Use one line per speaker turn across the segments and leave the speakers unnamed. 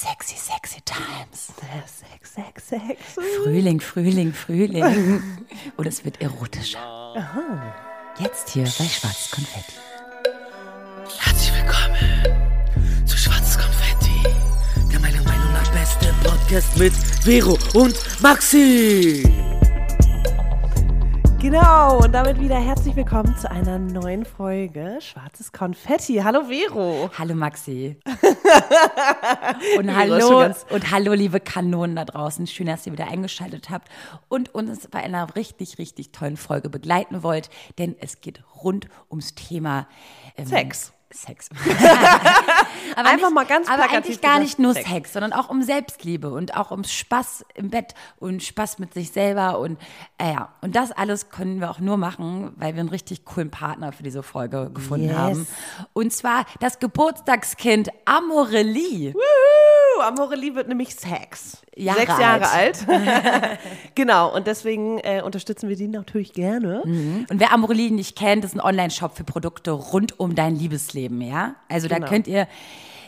Sexy, sexy times.
Sex, Sex, Sex.
Frühling, Frühling, Frühling. Und es wird erotischer. Jetzt hier bei Schwarzes Konfetti.
Herzlich willkommen zu Schwarzes Konfetti, der meiner Meinung nach beste Podcast mit Vero und Maxi.
Genau, und damit wieder herzlich willkommen zu einer neuen Folge Schwarzes Konfetti. Hallo Vero.
Hallo Maxi. und hallo und hallo liebe Kanonen da draußen. Schön, dass ihr wieder eingeschaltet habt und uns bei einer richtig, richtig tollen Folge begleiten wollt, denn es geht rund ums Thema ähm,
Sex.
Sex. aber
Einfach mal ganz
Aber eigentlich gar nicht nur
Sex.
Sex. sondern auch um Selbstliebe und auch um Spaß im Bett und Spaß mit sich selber und äh, ja, und das alles können wir auch nur machen, weil wir einen richtig coolen Partner für diese Folge gefunden
Yes.
haben. Und zwar das Geburtstagskind Amorelie.
Amorelie wird nämlich Sex.
Jahre
Sechs Jahre alt. genau, und deswegen äh, unterstützen wir die natürlich gerne.
Und wer Amorelie nicht kennt, ist ein Online-Shop für Produkte rund um dein Liebesleben, ja? Also da
Genau.
könnt ihr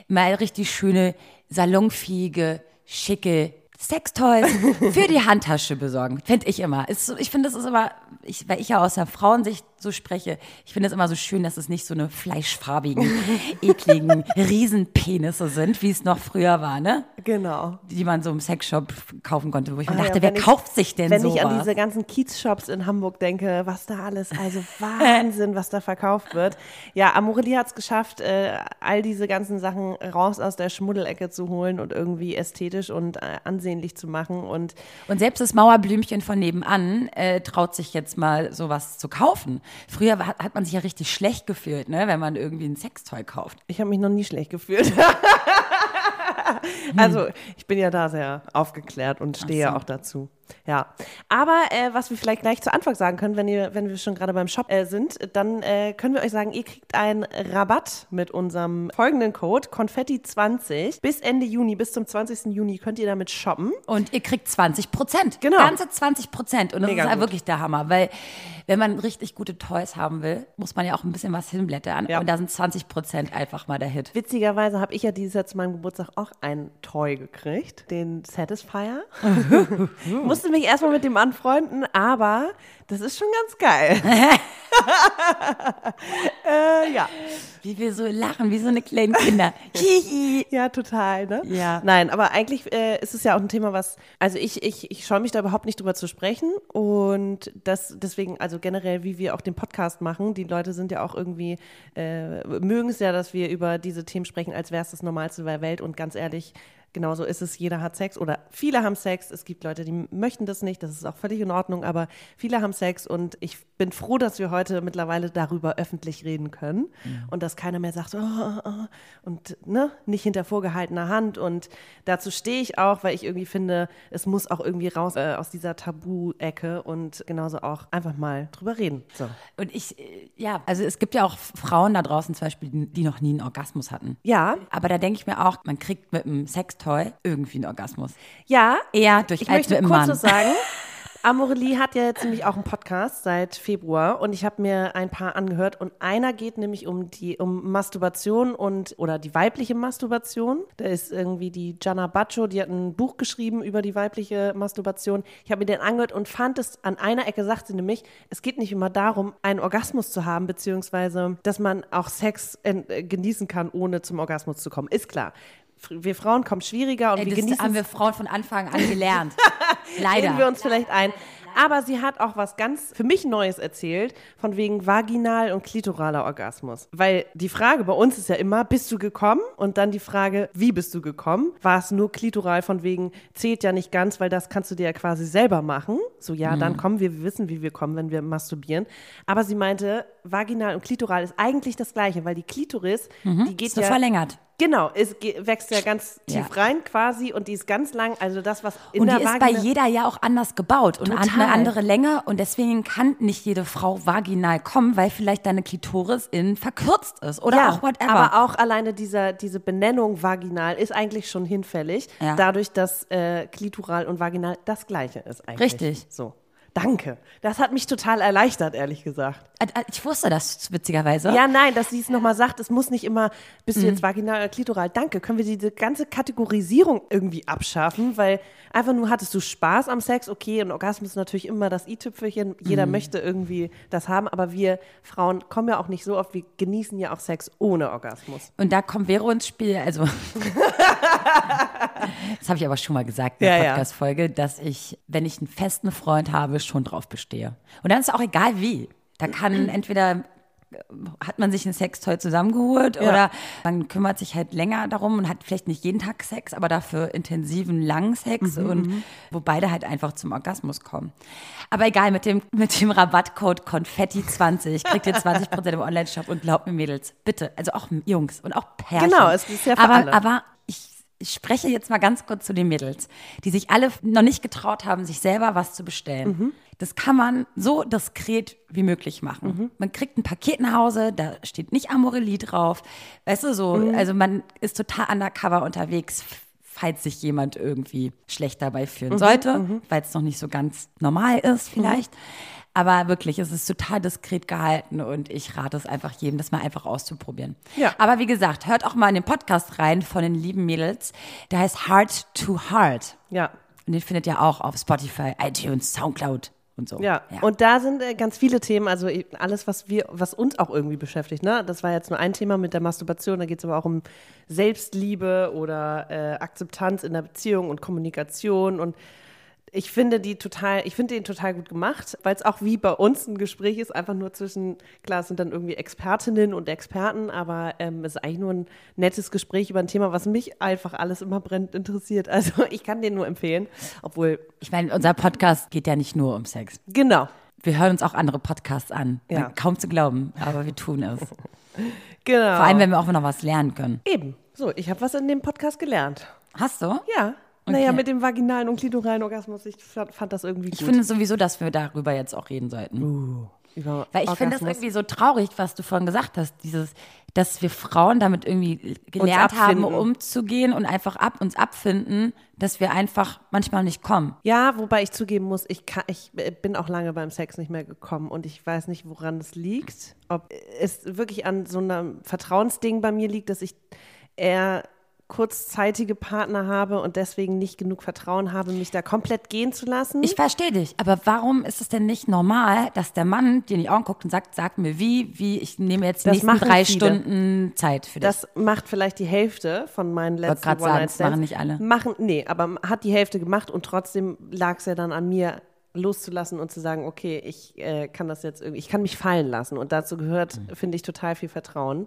mal richtig schöne, salonfähige, schicke Sextoys für die Handtasche besorgen. Finde ich immer. Ist ich finde, das ist immer, ich, weil ich ja aus der Frauensicht so spreche, ich finde es immer so schön, dass es nicht so eine fleischfarbigen, ekligen Riesenpenisse sind, wie es noch früher war, ne?
Genau.
Die man so im Sexshop kaufen konnte, wo ich mir
Ah
dachte,
ja,
wer
ich-
kauft sich denn
Wenn
sowas?
ich an diese ganzen Kiez-Shops in Hamburg denke, was da alles, also Wahnsinn, was da verkauft wird. Ja, Amorelie hat es geschafft, äh, all diese ganzen Sachen raus aus der Schmuddelecke zu holen und irgendwie ästhetisch und äh, ansehnlich zu machen. Und
Und selbst das Mauerblümchen von nebenan äh, traut sich jetzt mal sowas zu kaufen. Früher war, hat man sich ja richtig schlecht gefühlt, ne, wenn man irgendwie ein Sextoy kauft.
ich habe mich noch nie schlecht gefühlt. also ich bin ja da sehr aufgeklärt und stehe ja
so.
auch dazu. Ja, aber äh, was wir vielleicht gleich zu Anfang sagen können, wenn, ihr, wenn wir schon gerade beim Shop äh, sind, dann äh, können wir euch sagen, ihr kriegt einen Rabatt mit unserem folgenden Code Konfetti20 bis Ende Juni, bis zum 20. Juni könnt ihr damit shoppen.
Und ihr kriegt 20 Prozent.
Genau.
Ganze 20 Prozent. Und das
Mega
ist ja
gut.
wirklich der Hammer, weil wenn man richtig gute Toys haben will, muss man ja auch ein bisschen was hinblättern.
Ja.
Und da sind 20 Prozent einfach mal der Hit.
Witzigerweise habe ich ja dieses Jahr zu meinem Geburtstag auch ein Toy gekriegt, den Satisfier. Musste mich erstmal mit dem anfreunden, aber das ist schon ganz geil. äh, ja.
Wie wir so lachen, wie so eine kleine Kinder.
Ja, total, ne?
Ja.
Nein, aber eigentlich äh, ist es ja auch ein Thema, was, also ich, ich, ich scheue mich da überhaupt nicht drüber zu sprechen und das deswegen, also generell, wie wir auch den Podcast machen, die Leute sind ja auch irgendwie, äh, mögen es ja, dass wir über diese Themen sprechen, als wäre es das Normalste der Welt und ganz ehrlich, Genauso ist es, jeder hat Sex oder viele haben Sex. Es gibt Leute, die möchten das nicht, das ist auch völlig in Ordnung, aber viele haben Sex und ich bin froh, dass wir heute mittlerweile darüber öffentlich reden können und dass keiner mehr sagt, oh, oh, oh, und ne, nicht hinter vorgehaltener Hand und dazu stehe ich auch, weil ich irgendwie finde, es muss auch irgendwie raus äh, aus dieser Tabu-Ecke und genauso auch einfach mal drüber reden. So.
Und ich, äh, ja, also es gibt ja auch Frauen da draußen zum Beispiel, die noch nie einen Orgasmus hatten.
Ja,
Aber da denke ich mir auch, man kriegt mit einem Sextoy irgendwie einen Orgasmus.
ja,
Eher durch
Ich möchte kurz
Mann.
was sagen. Amorelie hat ja jetzt nämlich auch einen Podcast seit Februar und ich habe mir ein paar angehört und einer geht nämlich um die um Masturbation und oder die weibliche Masturbation. Da ist irgendwie die Gianna Baccio, die hat ein Buch geschrieben über die weibliche Masturbation. Ich habe mir den angehört und fand es an einer Ecke sagt sie nämlich, es geht nicht immer darum, einen Orgasmus zu haben beziehungsweise dass man auch Sex äh, genießen kann, ohne zum Orgasmus zu kommen. Ist klar. Wir Frauen kommen schwieriger und
Ey,
wir
das
genießen
haben wir Frauen von Anfang an gelernt. Leider.
Reden wir uns vielleicht ein. Aber sie hat auch was ganz für mich Neues erzählt, von wegen vaginal und klitoraler Orgasmus. Weil die Frage bei uns ist ja immer, bist du gekommen? Und dann die Frage, wie bist du gekommen? War es nur klitoral von wegen, zählt ja nicht ganz, weil das kannst du dir ja quasi selber machen. So, ja, dann kommen wir, wir wissen, wie wir kommen, wenn wir masturbieren. Aber sie meinte, vaginal und klitoral ist eigentlich das Gleiche, weil die Klitoris, die geht
ist
ja
verlängert.
Genau, es wächst ja ganz tief
Ja.
rein quasi und die ist ganz lang, also das, was in
Und
der
die ist bei
Vagina...
jeder ja auch anders gebaut und hat eine andere Länge und deswegen kann nicht jede Frau vaginal kommen, weil vielleicht deine Klitoris innen verkürzt ist oder auch whatever.
Aber auch alleine dieser, diese Benennung vaginal ist eigentlich schon hinfällig,
Ja.
dadurch, dass äh, klitoral und vaginal das Gleiche ist eigentlich.
Richtig.
So. Danke. Das hat mich total erleichtert, ehrlich gesagt.
Äh, äh, Ich wusste das witzigerweise.
Ja, nein, dass sie es nochmal sagt, es muss nicht immer, bist
Mhm.
du jetzt vaginal oder klitoral? Danke. Können wir diese ganze Kategorisierung irgendwie abschaffen? Weil einfach nur hattest du Spaß am Sex, okay, und Orgasmus ist natürlich immer das i-Tüpfelchen. Jeder
Mhm.
möchte irgendwie das haben, aber wir Frauen kommen ja auch nicht so oft, wir genießen ja auch Sex ohne Orgasmus.
Und da kommt Vero ins Spiel. Also, das habe ich aber schon mal gesagt in der
Ja.
Podcast-Folge, dass ich, wenn ich einen festen Freund habe, schon drauf bestehe. Und dann ist es auch egal wie. Da kann entweder äh, hat man sich ein Sextoy zusammengeholt
Ja.
oder man kümmert sich halt länger darum und hat vielleicht nicht jeden Tag Sex, aber dafür intensiven, langen Sex
Mhm,
und wo beide halt einfach zum Orgasmus kommen. Aber egal, mit dem, mit dem Rabattcode Konfetti20 kriegt ihr 20% im Online-Shop und glaubt mir Mädels, bitte, also auch Jungs und auch Pärchen.
Genau, es ist ja für
aber,
alle.
aber ich, spreche jetzt mal ganz kurz zu den Mädels, die sich alle noch nicht getraut haben, sich selber was zu bestellen.
Mhm.
Das kann man so diskret wie möglich machen.
Mhm.
Man kriegt ein Paket nach Hause, da steht nicht Amorelie drauf. Weißt du, so,
Mhm.
also man ist total undercover unterwegs, falls sich jemand irgendwie schlecht dabei
Mhm.
fühlen sollte, weil es noch nicht so ganz normal ist vielleicht. Aber wirklich, es ist total diskret gehalten und ich rate es einfach jedem, das mal einfach auszuprobieren.
Ja.
Aber wie gesagt, hört auch mal in den Podcast rein von den lieben Mädels. Der heißt Heart to Heart.
Ja.
Und den findet ihr auch auf Spotify, iTunes, Soundcloud und so.
Ja. und da sind äh, ganz viele Themen, also äh, alles, was wir, was uns auch irgendwie beschäftigt. Ne? Das war jetzt nur ein Thema mit der Masturbation, da geht es aber auch um Selbstliebe oder äh, Akzeptanz in der Beziehung und Kommunikation und ich finde die total, ich finde den total gut gemacht, weil es auch wie bei uns ein Gespräch ist, einfach nur zwischen, klar, es sind dann irgendwie Expertinnen und Experten, aber ähm, es ist eigentlich nur ein nettes Gespräch über ein Thema, was mich einfach alles immer brennend interessiert. Also ich kann den nur empfehlen, obwohl,
Ich meine, unser Podcast geht ja nicht nur um Sex.
genau,
Wir hören uns auch andere Podcasts an.
Ja.
Kaum zu glauben, aber wir tun es.
genau.
Vor allem, wenn wir auch noch was lernen können.
Eben. So, ich habe was in dem Podcast gelernt.
Hast du?
Ja. Naja, mit dem vaginalen und klitoralen Orgasmus, ich fand, das irgendwie gut.
Ich finde sowieso, dass wir darüber jetzt auch reden sollten.
Über
Weil ich finde das irgendwie so traurig, was du vorhin gesagt hast, dieses, dass wir Frauen damit irgendwie gelernt haben, umzugehen und einfach ab uns abfinden, dass wir einfach manchmal nicht kommen.
Ja, wobei ich zugeben muss, ich, kann, ich äh, bin auch lange beim Sex nicht mehr gekommen und ich weiß nicht, woran es liegt. Ob es wirklich an so einem Vertrauensding bei mir liegt, dass ich eher kurzzeitige Partner habe und deswegen nicht genug Vertrauen habe, mich da komplett gehen zu lassen.
Ich verstehe dich, aber warum ist es denn nicht normal, dass der Mann dir in die Augen guckt und sagt, sag mir wie, wie, ich nehme jetzt die
Das
nächsten drei
viele.
Stunden Zeit für dich.
Das macht vielleicht die Hälfte von meinen letzten
grad sagen,
One-Night-Stands.
machen nicht alle.
Machen, nee, aber hat die Hälfte gemacht und trotzdem lag es ja dann an mir, loszulassen und zu sagen, okay, ich äh, kann das jetzt irgendwie, ich kann mich fallen lassen. Und dazu gehört,
Mhm.
finde ich, total viel Vertrauen.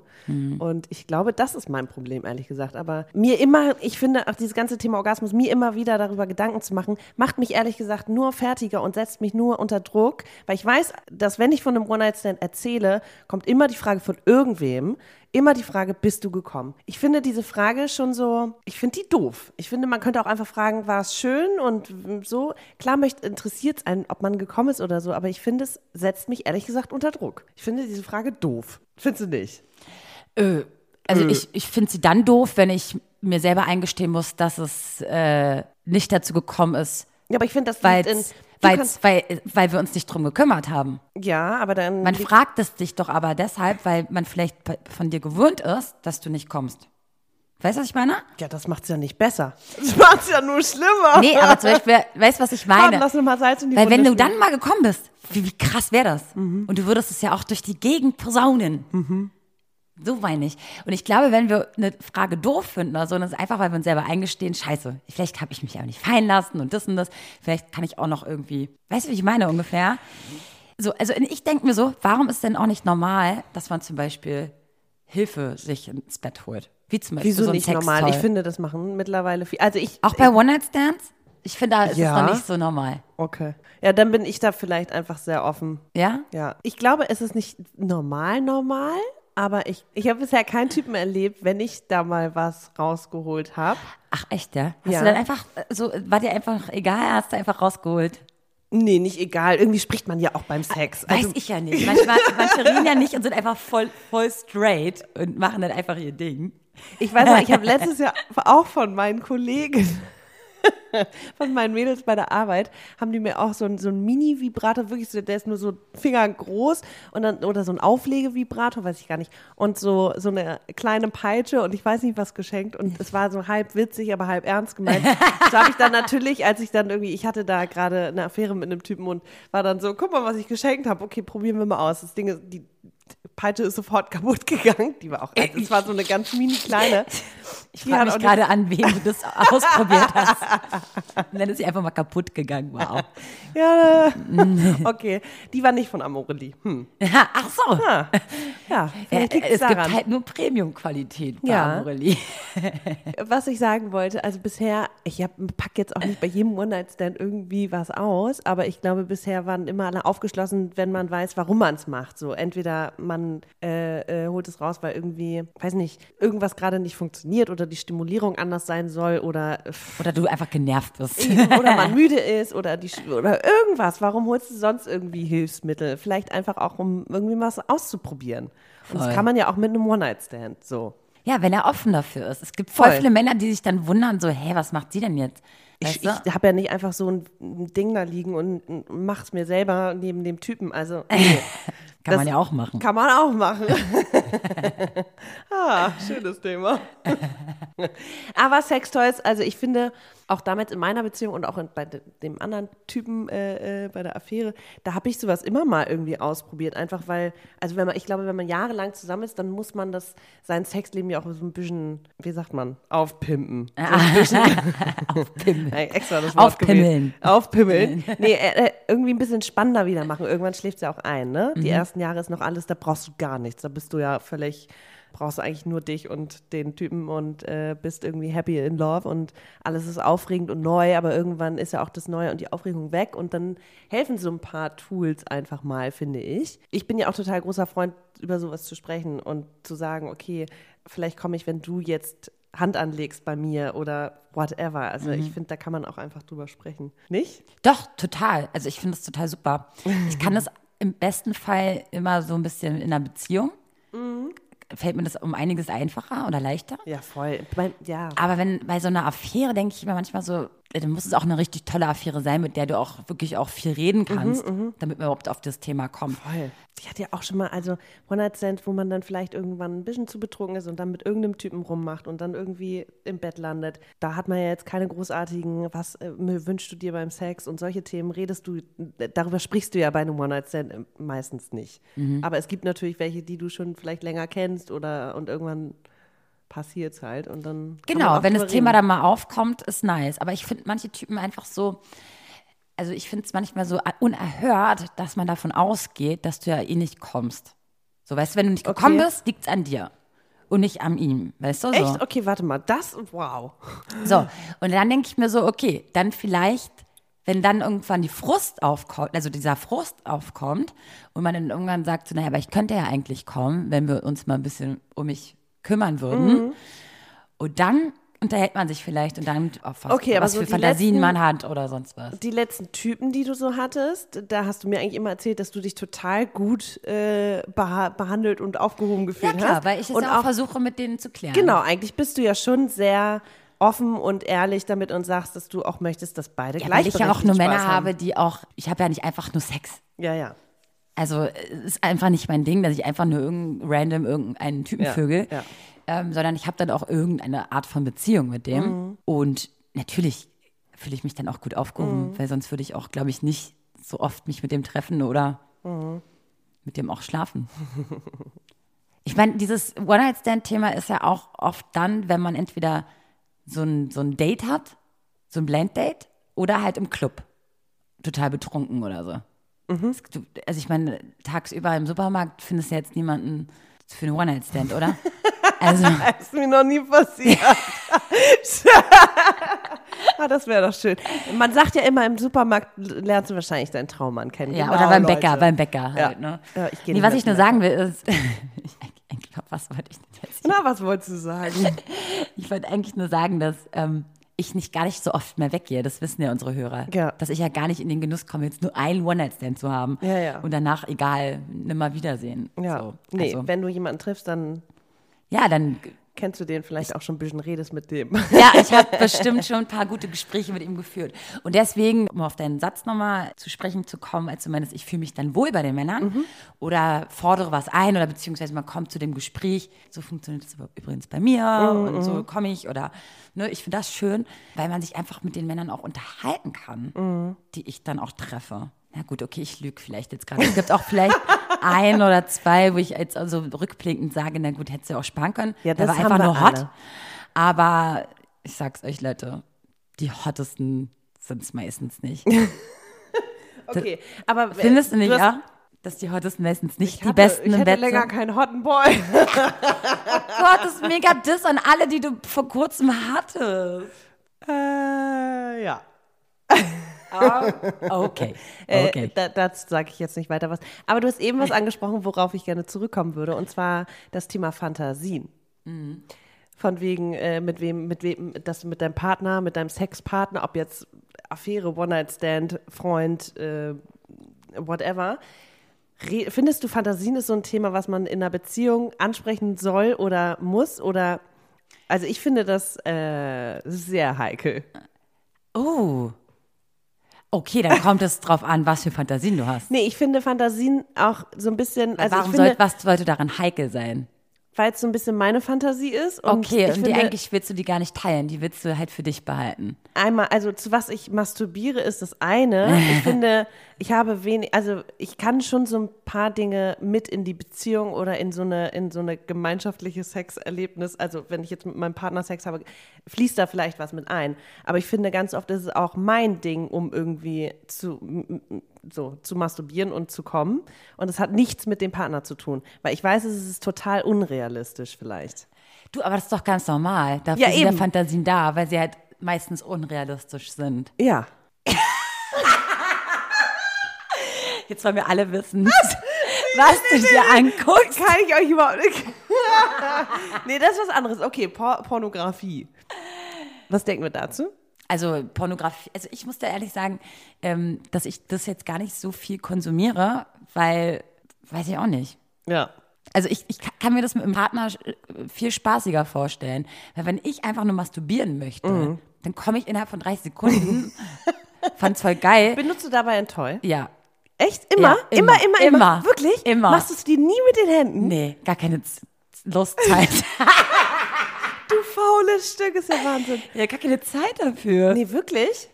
Und ich glaube, das ist mein Problem, ehrlich gesagt. Aber mir immer, ich finde, auch dieses ganze Thema Orgasmus, mir immer wieder darüber Gedanken zu machen, macht mich ehrlich gesagt nur fertiger und setzt mich nur unter Druck, weil ich weiß, dass wenn ich von einem One-Night-Stand erzähle, kommt immer die Frage von irgendwem, immer die Frage, bist du gekommen? Ich finde diese Frage schon so, ich finde die doof. Ich finde, man könnte auch einfach fragen, war es schön und so. Klar interessiert es einen, ob man gekommen ist oder so, aber ich finde, es setzt mich ehrlich gesagt unter Druck. Ich finde diese Frage doof. Findest du nicht?
Äh, also ich, ich finde sie dann doof, wenn ich mir selber eingestehen muss, dass es äh, nicht dazu gekommen ist,
Ja, aber ich finde, das liegt in, kannst,
weil, weil wir uns nicht drum gekümmert haben.
ja, aber dann
Man fragt es dich doch aber deshalb, weil man vielleicht von dir gewöhnt ist, dass du nicht kommst. Weißt du, was ich meine?
ja, das macht es ja nicht besser. Das macht es ja nur schlimmer.
Nee, aber zum Beispiel, weißt du, was ich
Komm,
meine?
lass noch mal Salz in die
Weil wenn
Wunde
du dann mal gekommen bist, wie, wie krass wäre das?
Mhm.
Und du würdest es ja auch durch die Gegend posaunen. So meine ich. Und ich glaube, wenn wir eine Frage doof finden oder so, dann ist es einfach, weil wir uns selber eingestehen, scheiße, vielleicht habe ich mich ja nicht fallen lassen und das und das. Vielleicht kann ich auch noch irgendwie, weißt du, wie ich meine ungefähr? So, also ich denke mir so, warum ist denn auch nicht normal, dass man zum Beispiel Hilfe sich ins Bett holt? Wie zum Beispiel
Wieso
so ein
nicht normal? Ich finde, das machen mittlerweile viel. Also ich
Auch bei One-Night-Stands? Ich finde, da ist
Ja.
es noch nicht so normal.
Okay. Ja, dann bin ich da vielleicht einfach sehr offen.
Ja?
Ja. Ich glaube, es ist nicht normal, normal, aber ich, ich habe bisher keinen Typen erlebt, wenn ich da mal was rausgeholt habe.
Ach, echt, ja? Hast
Ja.
du dann einfach, äh, so, war dir einfach egal, hast du einfach rausgeholt?
Nee, nicht egal. Irgendwie spricht man ja auch beim Sex.
Weiß
Also,
ich ja nicht. Manchmal, manche reden ja nicht und sind einfach voll, voll straight und machen dann einfach ihr Ding.
ich weiß noch, ich habe letztes Jahr auch von meinen Kollegen von meinen Mädels bei der Arbeit, haben die mir auch so ein, so ein Mini-Vibrator, wirklich, so, der ist nur so Finger groß und dann, oder so ein Auflegevibrator, weiß ich gar nicht, und so, so eine kleine Peitsche und ich weiß nicht was geschenkt und es war so halb witzig, aber halb ernst gemeint. Das habe ich dann natürlich, als ich dann irgendwie, ich hatte da gerade eine Affäre mit einem Typen und war dann so, guck mal, was ich geschenkt habe, okay, probieren wir mal aus. Das Ding ist, die Peitsche ist sofort kaputt gegangen. Die war auch, also es war so eine ganz mini kleine.
Ich frage mich gerade an, wem du das ausprobiert hast. Und dann ist sie einfach mal kaputt gegangen. Wow.
Ja, okay. Die war nicht von Amorelie. Hm.
Ach so.
Ja, ja liegt's
es
daran.
gibt halt nur Premium-Qualität bei
Ja.
Amorelie.
Was ich sagen wollte, also bisher, ich packe jetzt auch nicht bei jedem One-Night-Stand irgendwie was aus, aber ich glaube, bisher waren immer alle aufgeschlossen, wenn man weiß, warum man es macht. So, entweder man äh, äh, holt es raus, weil irgendwie, weiß nicht, irgendwas gerade nicht funktioniert oder die Stimulierung anders sein soll oder, äh,
Oder du einfach genervt bist.
oder man müde ist oder, die, oder irgendwas. Warum holst du sonst irgendwie Hilfsmittel? Vielleicht einfach auch, um irgendwie was auszuprobieren. Und das
Voll.
kann man ja auch mit einem One-Night-Stand so.
Ja, wenn er offen dafür ist. Es gibt voll,
Voll.
viele Männer, die sich dann wundern, so, hä, was macht sie denn jetzt? Weißt
Ich, ich habe ja nicht einfach so ein, Ding da liegen und mach's mir selber neben dem Typen. Also
Kann
das
man ja auch machen.
kann man auch machen. ah, schönes Thema. Aber Sextoys, also ich finde, auch damals in meiner Beziehung und auch in, bei de, dem anderen Typen äh, äh, bei der Affäre, da habe ich sowas immer mal irgendwie ausprobiert. Einfach weil, also wenn man, ich glaube, wenn man jahrelang zusammen ist, dann muss man das, sein Sexleben ja auch so ein bisschen, wie sagt man, aufpimpen. So
Aufpimmeln.
Nein, extra das Wort
Aufpimmeln.
gewählt. Aufpimmeln. Nee, äh, äh, irgendwie ein bisschen spannender wieder machen. Irgendwann schläft es ja auch ein, ne?
Mhm.
Die ersten Jahre ist noch alles, da brauchst du gar nichts. Da bist du ja völlig, brauchst du eigentlich nur dich und den Typen und äh, bist irgendwie happy in love und alles ist aufregend und neu, aber irgendwann ist ja auch das Neue und die Aufregung weg und dann helfen so ein paar Tools einfach mal, finde ich. Ich bin ja auch total großer Freund, über sowas zu sprechen und zu sagen, okay, vielleicht komme ich, wenn du jetzt Hand anlegst bei mir oder whatever. Also
Mhm.
ich finde, da kann man auch einfach drüber sprechen. Nicht?
Doch, total. Also ich finde das total super. Ich kann das im besten Fall immer so ein bisschen in einer Beziehung. Mhm. Fällt mir das um einiges einfacher oder leichter.
Ja, voll. Ja.
Aber wenn bei so einer Affäre denke ich mir manchmal so, äh, dann muss es auch eine richtig tolle Affäre sein, mit der du auch wirklich auch viel reden kannst, damit man überhaupt auf das Thema kommt.
Voll. Ich hatte ja auch schon mal, also One-Night-Stand, wo man dann vielleicht irgendwann ein bisschen zu betrunken ist und dann mit irgendeinem Typen rummacht und dann irgendwie im Bett landet. Da hat man ja jetzt keine großartigen, was äh, wünschst du dir beim Sex und solche Themen redest du, darüber sprichst du ja bei einem One-Night-Stand äh, meistens nicht. Aber es gibt natürlich welche, die du schon vielleicht länger kennst oder und irgendwann passiert es halt und dann.
Genau, wenn das
drüber
Thema
reden.
dann mal aufkommt, ist nice. Aber ich finde manche Typen einfach so, also ich finde es manchmal so unerhört, dass man davon ausgeht, dass du ja eh nicht kommst. So, weißt du, wenn du nicht gekommen
Okay.
bist, liegt es an dir. Und nicht an ihm, weißt du? So.
Echt? Okay, warte mal, das, wow.
So, und dann denke ich mir so, okay, dann vielleicht, wenn dann irgendwann die Frust aufkommt, also dieser Frust aufkommt und man dann irgendwann sagt, so, naja, aber ich könnte ja eigentlich kommen, wenn wir uns mal ein bisschen um mich kümmern würden.
Mhm.
Und dann unterhält man sich vielleicht und dann, auf was,
Okay,
was
so
für Fantasien
letzten-
man hat oder sonst was.
Die letzten Typen, die du so hattest, da hast du mir eigentlich immer erzählt, dass du dich total gut äh, beha behandelt und aufgehoben
Ja
gefühlt
klar,
hast.
weil ich es
und
ja auch
auch
versuche, mit denen zu klären.
Genau, eigentlich bist du ja schon sehr offen und ehrlich damit und sagst, dass du auch möchtest, dass beide
Ja, weil ich ja auch nur Männer
haben.
habe, die auch, ich habe ja nicht einfach nur Sex.
Ja, ja.
Also es ist einfach nicht mein Ding, dass ich einfach nur irgendein random irgendeinen Typen
Ja,
vögel,
ja.
ähm, sondern ich habe dann auch irgendeine Art von Beziehung mit dem.
Mhm.
Und natürlich fühle ich mich dann auch gut aufgehoben,
Mhm.
weil sonst würde ich auch, glaube ich, nicht so oft mich mit dem treffen oder
Mhm.
mit dem auch schlafen. ich meine, dieses One-Night-Stand-Thema ist ja auch oft dann, wenn man entweder so ein, so ein Date hat, so ein Blind-Date, oder halt im Club, total betrunken oder so.
Mhm.
Es- du- Also ich meine, tagsüber im Supermarkt findest du jetzt niemanden für einen One-Night-Stand, oder? Also,
Das ist mir noch nie passiert. ah, das wäre doch schön. Man sagt ja immer, im Supermarkt lernst du wahrscheinlich deinen Traummann kennen.
ja,
Genau,
oder beim
Leute.
Bäcker, beim Bäcker halt,
Ja.
ne?
Ja, ich
nee, was ich nur sagen will, ist, ich, eigentlich, was wollte ich denn?
Na, was wolltest du sagen?
Ich wollte eigentlich nur sagen, dass ähm, ich nicht gar nicht so oft mehr weggehe. Das wissen ja unsere Hörer.
Ja.
Dass ich ja gar nicht in den Genuss komme, jetzt nur einen One-Night-Stand zu haben.
Ja, ja.
Und danach, egal, nimmer wiedersehen.
Ja,
So,
nee,
also,
wenn du jemanden triffst, dann
ja, dann
kennst du den vielleicht auch schon ein bisschen, redest mit dem.
Ja, ich habe bestimmt schon ein paar gute Gespräche mit ihm geführt. Und deswegen, um auf deinen Satz nochmal zu sprechen zu kommen, als du meinst, ich fühle mich dann wohl bei den Männern oder fordere was ein oder beziehungsweise man kommt zu dem Gespräch, so funktioniert das übrigens bei mir und so komme ich oder ne, ich finde das schön, weil man sich einfach mit den Männern auch unterhalten kann, die ich dann auch treffe. Na gut, okay, ich lüge vielleicht jetzt gerade. Es gibt auch vielleicht ein oder zwei, wo ich jetzt also rückblickend sage, na gut, hättest du auch sparen können.
Ja,
Der
das
war
haben
einfach nur hot.
alle.
Aber ich sag's euch, Leute, die hottesten sind's meistens nicht.
Okay, aber
Findest du nicht,
hast-
ja? Dass die hottesten meistens nicht
Ich
die
hatte,
besten
ich
im
hätte
Bett
länger
sind?
keinen Hotten Boy.
Gott, das ist mega Diss an alle, die du vor kurzem hattest.
äh, ja.
Okay,
Äh,
okay.
da, dazu sage ich jetzt nicht weiter was. Aber du hast eben was angesprochen, worauf ich gerne zurückkommen würde, und zwar das Thema Fantasien. Von wegen, äh, mit wem, mit wem, dass du mit deinem Partner, mit deinem Sexpartner, ob jetzt Affäre, One-Night-Stand, Freund, äh, whatever. Re findest du, Fantasien ist so ein Thema, was man in einer Beziehung ansprechen soll oder muss? Oder also ich finde das äh, sehr heikel.
Oh. Okay, dann kommt es drauf an, was für Fantasien du hast.
Nee, ich finde Fantasien auch so ein bisschen, also
Warum
ich finde,
soll, was sollte daran heikel sein?
Weil es so ein bisschen meine Fantasie ist. Und
Okay,
ich
und die
finde,
eigentlich willst du die gar nicht teilen, die willst du halt für dich behalten.
einmal, also zu was ich masturbiere, ist das eine. Ich finde, ich habe wenig, also ich kann schon so ein paar Dinge mit in die Beziehung oder in so eine, in so eine gemeinschaftliche Sexerlebnis. Also wenn ich jetzt mit meinem Partner Sex habe, fließt da vielleicht was mit ein. Aber ich finde, ganz oft ist es auch mein Ding, um irgendwie zu, so, zu masturbieren und zu kommen. Und es hat nichts mit dem Partner zu tun. Weil ich weiß, es ist total unrealistisch vielleicht.
Du, aber das ist doch ganz normal. Dafür
Ja,
sind ja. Fantasien da, weil sie halt meistens unrealistisch sind.
Ja.
Jetzt wollen wir alle wissen, was du dir anguckst.
Kann ich euch überhaupt nicht. nee, das ist was anderes. Okay, Por Pornografie. Was denken wir dazu?
Also Pornografie, also ich muss da ehrlich sagen, ähm, dass ich das jetzt gar nicht so viel konsumiere, weil, weiß ich auch nicht.
Ja.
Also ich, ich kann mir das mit einem Partner viel spaßiger vorstellen. Weil wenn ich einfach nur masturbieren möchte,
Mhm.
dann komme ich innerhalb von 30 Sekunden, fand's voll geil.
Benutzt du dabei ein Toy?
Ja.
Echt? Immer?
Ja,
immer,
immer,
immer, immer,
immer.
Wirklich?
Immer.
Machst du es dir nie mit den Händen?
Nee, gar keine Z- Lustzeit.
Faules Stück, ist ja Wahnsinn.
ja, gar keine Zeit dafür.
Nee, wirklich?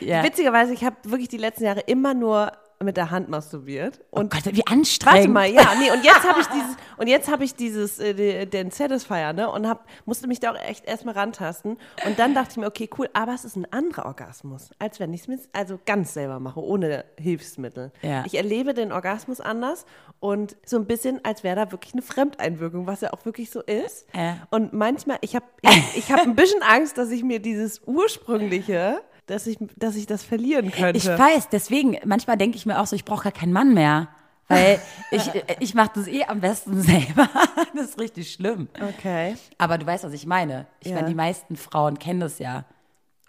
Ja.
Witzigerweise, ich habe wirklich die letzten Jahre immer nur mit der Hand masturbiert.
Oh
Und
Gott, wie anstrengend.
Warte mal, ja, nee, und jetzt habe ich dieses, und jetzt habe ich dieses, äh, de- den Satisfier, ne, und hab, musste mich da auch echt erstmal rantasten. Und dann dachte ich mir, okay, cool, aber es ist ein anderer Orgasmus, als wenn ich es mir, also ganz selber mache, ohne Hilfsmittel.
Ja.
Ich erlebe den Orgasmus anders und so ein bisschen, als wäre da wirklich eine Fremdeinwirkung, was ja auch wirklich so ist.
Ja.
Und manchmal, ich habe ich, ich hab ein bisschen Angst, dass ich mir dieses ursprüngliche, dass ich, dass ich das verlieren könnte.
Ich weiß, deswegen, manchmal denke ich mir auch so, ich brauche gar keinen Mann mehr. Weil ich, ich mache das eh am besten selber. Das ist richtig schlimm.
Okay.
Aber du weißt, was ich meine. Ich
Ja.
meine, die meisten Frauen kennen das ja.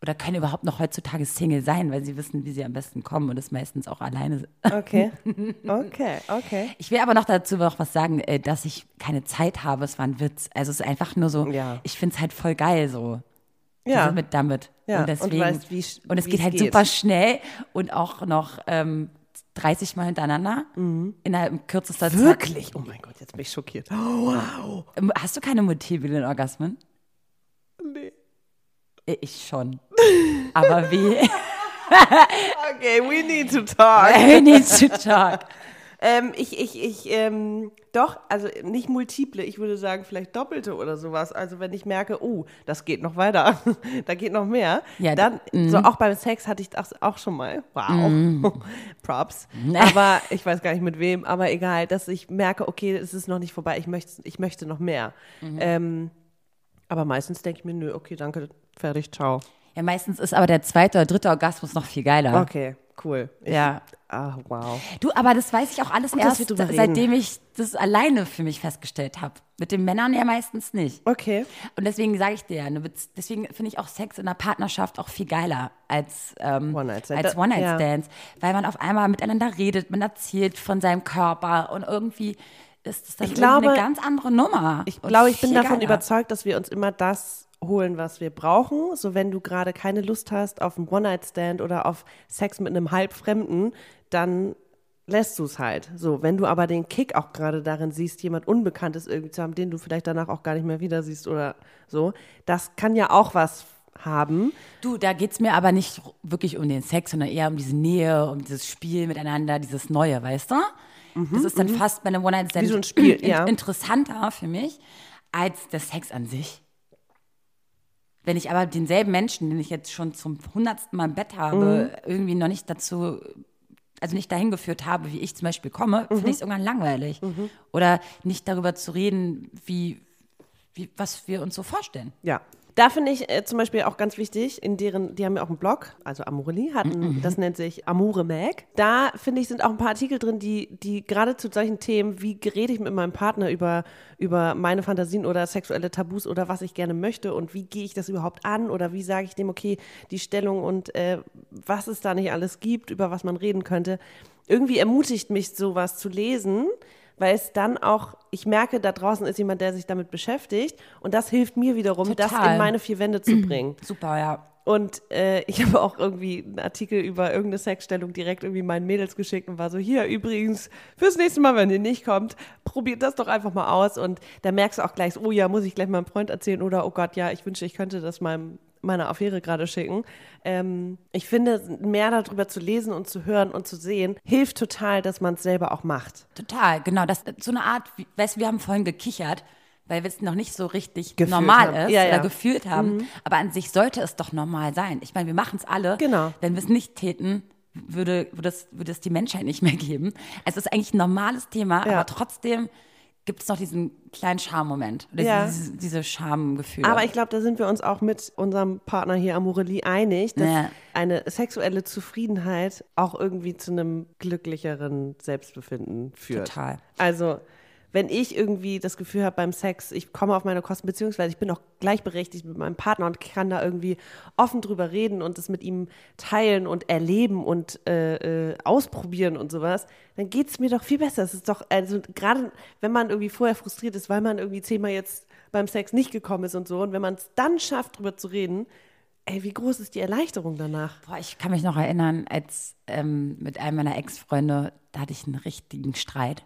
Oder können überhaupt noch heutzutage Single sein, weil sie wissen, wie sie am besten kommen und es meistens auch alleine sind.
Okay. Okay, okay.
Ich will aber noch dazu noch was sagen, äh, dass ich keine Zeit habe. Es war ein Witz. Also es ist einfach nur so,
Ja.
ich finde es halt voll geil so.
Ja.
Diese mit damit.
Ja,
und
und
deswegen.
weißt, wie
und es geht halt
geht.
super schnell und auch noch ähm, 30 Mal hintereinander innerhalb kürzester Zeit.
Mhm. Wirklich? Oh mein Gott, jetzt bin ich schockiert. Oh, wow.
Ähm, Hast du keine multiplen Orgasmen?
Nee.
Äh, Ich schon. Aber wie?
Okay, we need to talk.
I need to talk.
Ähm, ich, ich, ich, ähm, doch, also nicht multiple, ich würde sagen vielleicht doppelte oder sowas. Also wenn ich merke, oh, das geht noch weiter, da geht noch mehr,
Ja,
dann,
mhm.
so auch beim Sex hatte ich das auch schon mal. Wow. Props. Aber ich weiß gar nicht mit wem, aber egal, dass ich merke, okay, es ist noch nicht vorbei, ich möchte, ich möchte noch mehr.
Mhm.
Ähm, aber meistens denke ich mir, nö, okay, danke, fertig, ciao.
Ja, meistens ist aber der zweite oder dritte Orgasmus noch viel geiler.
Okay, cool. Ich,
Ja.
Ah, wow.
Du, aber das weiß ich auch alles
Gut,
erst, seitdem ich das alleine für mich festgestellt habe. Mit den Männern ja meistens nicht.
Okay.
Und deswegen sage ich dir, ja, Bez- deswegen finde ich auch Sex in der Partnerschaft auch viel geiler als, ähm,
One-Night-Stand.
als
Da-
One-Night-Stands. Weil man auf einmal miteinander redet, man erzählt von seinem Körper und irgendwie ist es dann
Ich glaube-
eine ganz andere Nummer.
Ich glaube, ich bin davon
geiler.
überzeugt, dass wir uns immer das holen, was wir brauchen. So, wenn du gerade keine Lust hast auf einen One-Night-Stand oder auf Sex mit einem Halbfremden, dann lässt du es halt. So, wenn du aber den Kick auch gerade darin siehst, jemand Unbekanntes irgendwie zu haben, den du vielleicht danach auch gar nicht mehr wieder siehst oder so, das kann ja auch was haben.
Du, da geht's mir aber nicht wirklich um den Sex, sondern eher um diese Nähe, um dieses Spiel miteinander, dieses Neue, weißt du? das ist dann fast bei einem One-Night-Stand
Mhm, so ein Spiel, ja.
interessanter für mich als der Sex an sich. Wenn ich aber denselben Menschen, den ich jetzt schon zum hundertsten Mal im Bett habe,
Mhm.
irgendwie noch nicht dazu, also nicht dahin geführt habe, wie ich zum Beispiel komme,
Mhm.
finde ich es irgendwann langweilig. Oder nicht darüber zu reden, wie, wie, was wir uns so vorstellen.
Ja. Da finde ich äh, zum Beispiel auch ganz wichtig, in deren, die haben ja auch einen Blog, also Amureli, hatten, das nennt sich Amure Mag. Da finde ich, sind auch ein paar Artikel drin, die, die gerade zu solchen Themen, wie rede ich mit meinem Partner über, über meine Fantasien oder sexuelle Tabus oder was ich gerne möchte und wie gehe ich das überhaupt an oder wie sage ich dem, okay, die Stellung und äh, was es da nicht alles gibt, über was man reden könnte. Irgendwie ermutigt mich sowas zu lesen, weil es dann auch, ich merke, da draußen ist jemand, der sich damit beschäftigt und das hilft mir wiederum, das
Total.
in meine vier Wände zu bringen.
Super, ja.
Und äh, ich habe auch irgendwie einen Artikel über irgendeine Sexstellung direkt irgendwie meinen Mädels geschickt und war so, hier übrigens, fürs nächste Mal, wenn ihr nicht kommt, probiert das doch einfach mal aus. Und da merkst du auch gleich, oh ja, muss ich gleich meinem Freund erzählen oder oh Gott, ja, ich wünsche, ich könnte das meinem meiner Affäre gerade schicken. Ähm, ich finde, mehr darüber zu lesen und zu hören und zu sehen, hilft total, dass man es selber auch macht.
Total, genau. Das so eine Art, wie- weißt du, wir haben vorhin gekichert, weil es noch nicht so richtig
Gefühlt
normal
haben.
ist
Ja,
oder
ja. Mhm.
gefühlt haben. Aber an sich sollte es doch normal sein. Ich meine, wir machen es alle.
Genau.
Wenn wir es nicht täten, würde, würde, es, würde es die Menschheit nicht mehr geben. Es ist eigentlich ein normales Thema,
Ja.
aber trotzdem gibt es noch diesen kleinen Charme-Moment. Oder
Ja.
diese, diese Schamgefühle.
Aber ich glaube, da sind wir uns auch mit unserem Partner hier Amorelie einig, dass
Ja.
eine sexuelle Zufriedenheit auch irgendwie zu einem glücklicheren Selbstbefinden führt.
Total.
Also, wenn ich irgendwie das Gefühl habe beim Sex, ich komme auf meine Kosten, beziehungsweise ich bin auch gleichberechtigt mit meinem Partner und kann da irgendwie offen drüber reden und es mit ihm teilen und erleben und äh, äh, ausprobieren und sowas, dann geht es mir doch viel besser. Es ist doch, also gerade wenn man irgendwie vorher frustriert ist, weil man irgendwie zehnmal jetzt beim Sex nicht gekommen ist und so, und wenn man es dann schafft, drüber zu reden, ey, wie groß ist die Erleichterung danach?
Boah, ich kann mich noch erinnern, als ähm, mit einem meiner Ex-Freunde, da hatte ich einen richtigen Streit.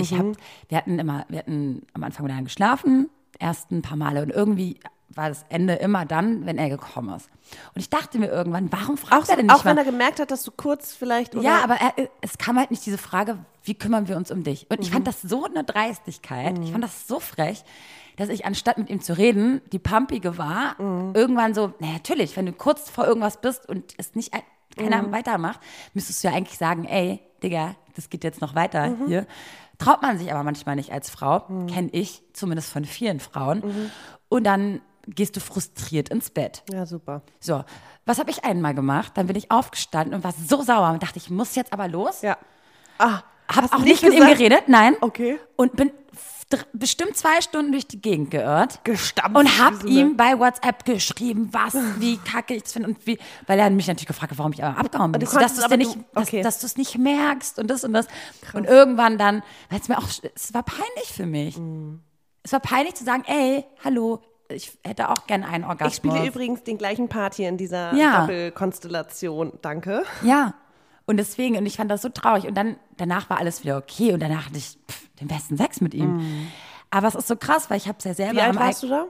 Ich hab, wir hatten immer, wir hatten am Anfang miteinander geschlafen, erst ein paar Male und irgendwie war das Ende immer dann, wenn er gekommen ist. Und ich dachte mir irgendwann, warum fragt
Auch,
er denn nicht
auch wenn
mal?
er gemerkt hat, dass du kurz vielleicht oder
Ja, aber er, es kam halt nicht diese Frage, wie kümmern wir uns um dich? Und ich
Mhm.
fand das so eine Dreistigkeit, ich fand das so frech, dass ich anstatt mit ihm zu reden, die Pampige war,
Mhm.
irgendwann so, na natürlich, wenn du kurz vor irgendwas bist und es nicht ein- keiner
Mhm.
weitermacht, müsstest du ja eigentlich sagen, ey, Digga, das geht jetzt noch weiter
Mhm.
hier. Traut man sich aber manchmal nicht als Frau, kenne ich, zumindest von vielen Frauen.
Mhm.
Und dann gehst du frustriert ins Bett.
Ja, super.
So, was habe ich einmal gemacht? Dann bin ich aufgestanden und war so sauer und dachte, ich muss jetzt aber los.
Ja. Ah,
Hab auch nicht mit ihm
gesagt?
geredet, nein.
Okay.
Und bin bestimmt zwei Stunden durch die Gegend geirrt.
Gestampft
Und hab
so
ihm bei WhatsApp geschrieben, was, wie kacke ich es finde und wie, weil er hat mich natürlich gefragt, hat, warum ich aber abgehauen bin.
Du
dass du
aber
nicht, dass,
okay.
dass du es nicht merkst und das und das. Und irgendwann dann, weil es mir auch, es war peinlich für mich.
Mm.
Es war peinlich zu sagen, ey, hallo, ich hätte auch gern einen Orgasmus.
Ich spiele übrigens den gleichen Part hier in dieser
Ja.
Doppelkonstellation. Danke.
Ja. Und deswegen, und ich fand das so traurig. Und dann, danach war alles wieder okay. Und danach hatte ich pff, den besten Sex mit ihm. Aber es ist so krass, weil ich habe es ja selber
Mm. Wie alt warst du da?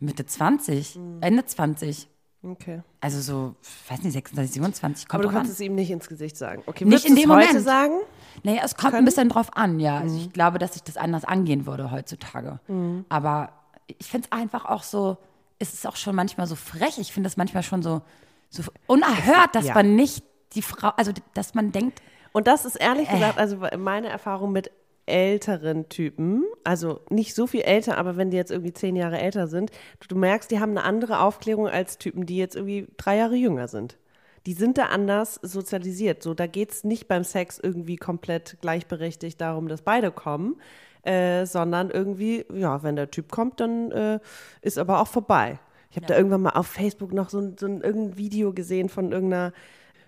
Mitte 20, Ende 20.
Okay.
Also so, ich weiß nicht, 26, 27, kommt
Aber du konntest es ihm nicht ins Gesicht sagen. Okay,
Nicht in
es
dem
heute
Moment.
sagen?
Naja, es kommt ein bisschen drauf an, ja. Also ich glaube, dass ich das anders angehen würde heutzutage. Aber ich finde es einfach auch so, es ist auch schon manchmal so frech. Ich finde das manchmal schon so, so unerhört, dass
Ja.
man nicht die Frau, also dass man denkt,
Und das ist
Äh.
ehrlich gesagt, also meine Erfahrung mit älteren Typen, also nicht so viel älter, aber wenn die jetzt irgendwie zehn Jahre älter sind, du, du merkst, die haben eine andere Aufklärung als Typen, die jetzt irgendwie drei Jahre jünger sind. Die sind da anders sozialisiert. So, da geht es nicht beim Sex irgendwie komplett gleichberechtigt darum, dass beide kommen, äh, sondern irgendwie, ja, wenn der Typ kommt, dann äh, ist aber auch vorbei. Ich habe da irgendwann mal auf Facebook noch so, ein- so ein, irgendein Video gesehen von irgendeiner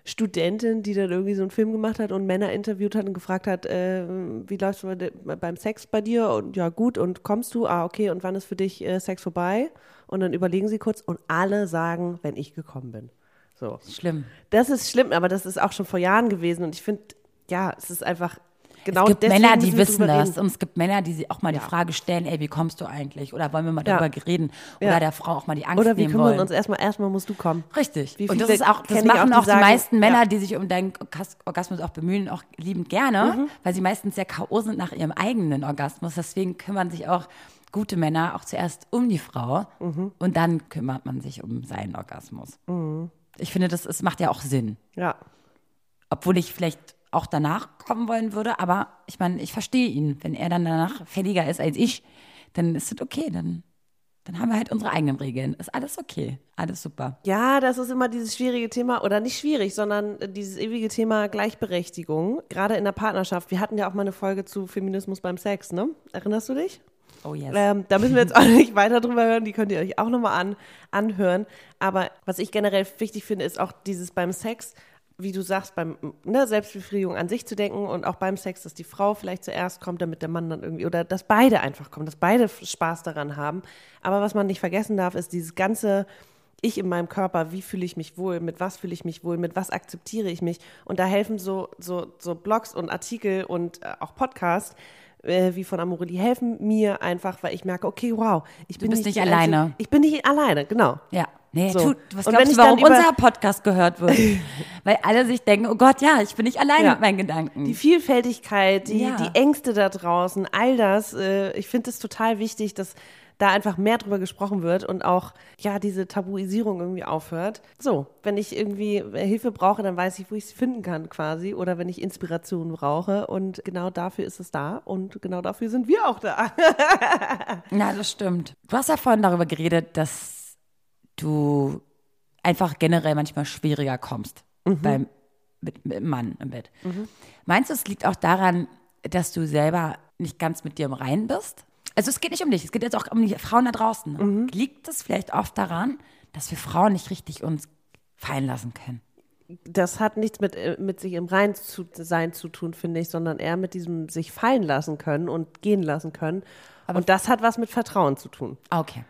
Studentin, die dann irgendwie so einen Film gemacht hat und Männer interviewt hat und gefragt hat, äh, wie läuft es beim Sex bei dir? Und ja, gut, und kommst du? Ah, okay, und wann ist für dich äh, Sex vorbei? Und dann überlegen sie kurz und alle sagen, wenn ich gekommen bin. So.
Schlimm.
Das ist schlimm, aber das ist auch schon vor Jahren gewesen und ich finde, ja, es ist einfach genau
es gibt Männer, die wissen das.
reden.
Und es gibt Männer, die sich auch mal
Ja.
die Frage stellen, ey, wie kommst du eigentlich? Oder wollen wir mal
Ja.
darüber reden? Oder
Ja.
der Frau auch mal die Angst
Oder wir kümmern
wollen.
uns erstmal, erstmal musst du kommen.
Richtig.
Wie
und das ist auch, das machen auch, die
sagen,
meisten Männer, die sich um deinen Orgas- Orgasmus auch bemühen, auch liebend gerne,
Mhm.
weil sie meistens sehr K.O. sind nach ihrem eigenen Orgasmus. Deswegen kümmern sich auch gute Männer auch zuerst um die Frau
Mhm.
und dann kümmert man sich um seinen Orgasmus. Ich finde, das ist, macht ja auch Sinn.
Ja.
Obwohl ich vielleicht auch danach kommen wollen würde, aber ich meine, ich verstehe ihn. Wenn er dann danach fälliger ist als ich, dann ist es okay, dann, dann haben wir halt unsere eigenen Regeln. Ist alles okay, alles super.
Ja, das ist immer dieses schwierige Thema, oder nicht schwierig, sondern dieses ewige Thema Gleichberechtigung, gerade in der Partnerschaft. Wir hatten ja auch mal eine Folge zu Feminismus beim Sex, ne? Erinnerst du dich?
Oh yes.
Ähm, da müssen wir jetzt auch nicht weiter drüber hören, die könnt ihr euch auch nochmal an, anhören. Aber was ich generell wichtig finde, ist auch dieses beim Sex, wie du sagst, beim ne, Selbstbefriedigung an sich zu denken und auch beim Sex, dass die Frau vielleicht zuerst kommt, damit der Mann dann irgendwie, oder dass beide einfach kommen, dass beide Spaß daran haben. Aber was man nicht vergessen darf, ist dieses ganze ich in meinem Körper, wie fühle ich mich wohl, mit was fühle ich mich wohl, mit was akzeptiere ich mich. Und da helfen so, so, so Blogs und Artikel und äh, auch Podcasts äh, wie von Amorelie helfen mir einfach, weil ich merke, okay, wow, ich bin
bist nicht
die
alleine.
Einzige- Ich bin nicht alleine, genau.
Ja. Nee,
So.
tut, was
Und
glaubst
wenn
du, warum unser Podcast gehört wird? Weil alle sich denken, oh Gott, ja, ich bin nicht allein
Ja.
mit meinen Gedanken.
Die Vielfältigkeit, die,
Ja.
die Ängste da draußen, all das, äh, ich finde es total wichtig, dass da einfach mehr drüber gesprochen wird und auch, ja, diese Tabuisierung irgendwie aufhört. So, wenn ich irgendwie äh, Hilfe brauche, dann weiß ich, wo ich sie finden kann quasi oder wenn ich Inspiration brauche und genau dafür ist es da und genau dafür sind wir auch da.
Ja, das stimmt. Du hast ja vorhin darüber geredet, dass du einfach generell manchmal schwieriger kommst beim mit, mit Mann im Bett. Meinst du, es liegt auch daran, dass du selber nicht ganz mit dir im Reinen bist? Also es geht nicht um dich, es geht jetzt auch um die Frauen da draußen. Ne? Liegt es vielleicht oft daran, dass wir Frauen nicht richtig uns fallen lassen können?
das hat nichts mit, äh, mit sich im Rein zu sein zu tun, finde ich, sondern eher mit diesem sich fallen lassen können und gehen lassen können. und das hat was mit Vertrauen zu tun.
Ah, Okay.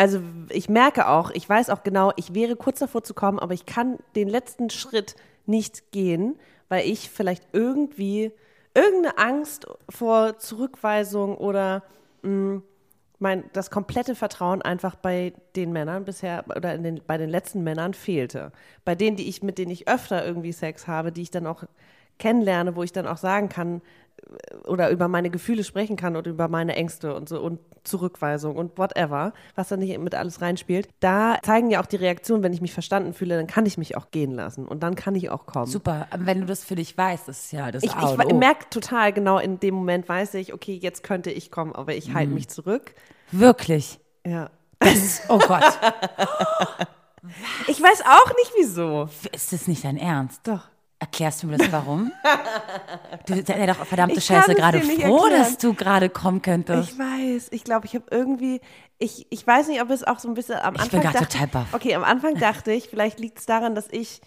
Also ich merke auch, ich weiß auch genau, ich wäre kurz davor zu kommen, aber ich kann den letzten Schritt nicht gehen, weil ich vielleicht irgendwie irgendeine Angst vor Zurückweisung oder mh, mein, das komplette Vertrauen einfach bei den Männern bisher oder den, bei den letzten Männern fehlte. Bei denen, die ich, mit denen ich öfter irgendwie Sex habe, die ich dann auch kennenlerne, wo ich dann auch sagen kann oder über meine Gefühle sprechen kann und über meine Ängste und so und Zurückweisung und whatever, was da nicht mit alles reinspielt, da zeigen ja auch die Reaktionen, wenn ich mich verstanden fühle, dann kann ich mich auch gehen lassen und dann kann ich auch kommen.
Super, wenn du das für dich weißt, das ist ja das
Ich,
A
ich, merke total genau in dem Moment, weiß ich, okay, jetzt könnte ich kommen, aber ich
Mhm.
halte mich zurück.
Wirklich.
Ja.
Oh Gott.
Ich weiß auch nicht wieso.
ist das nicht dein Ernst?
Doch.
Erklärst du mir das warum? Du bist ja doch verdammte
Ich
Scheiße gerade froh,
erklären.
dass du gerade kommen könntest.
Ich weiß, ich glaube, ich habe irgendwie, ich, ich weiß nicht, ob es auch so ein bisschen am
Ich
Anfang
bin grad
dachte,
total baff.
Okay, am Anfang dachte ich, vielleicht liegt es daran, dass ich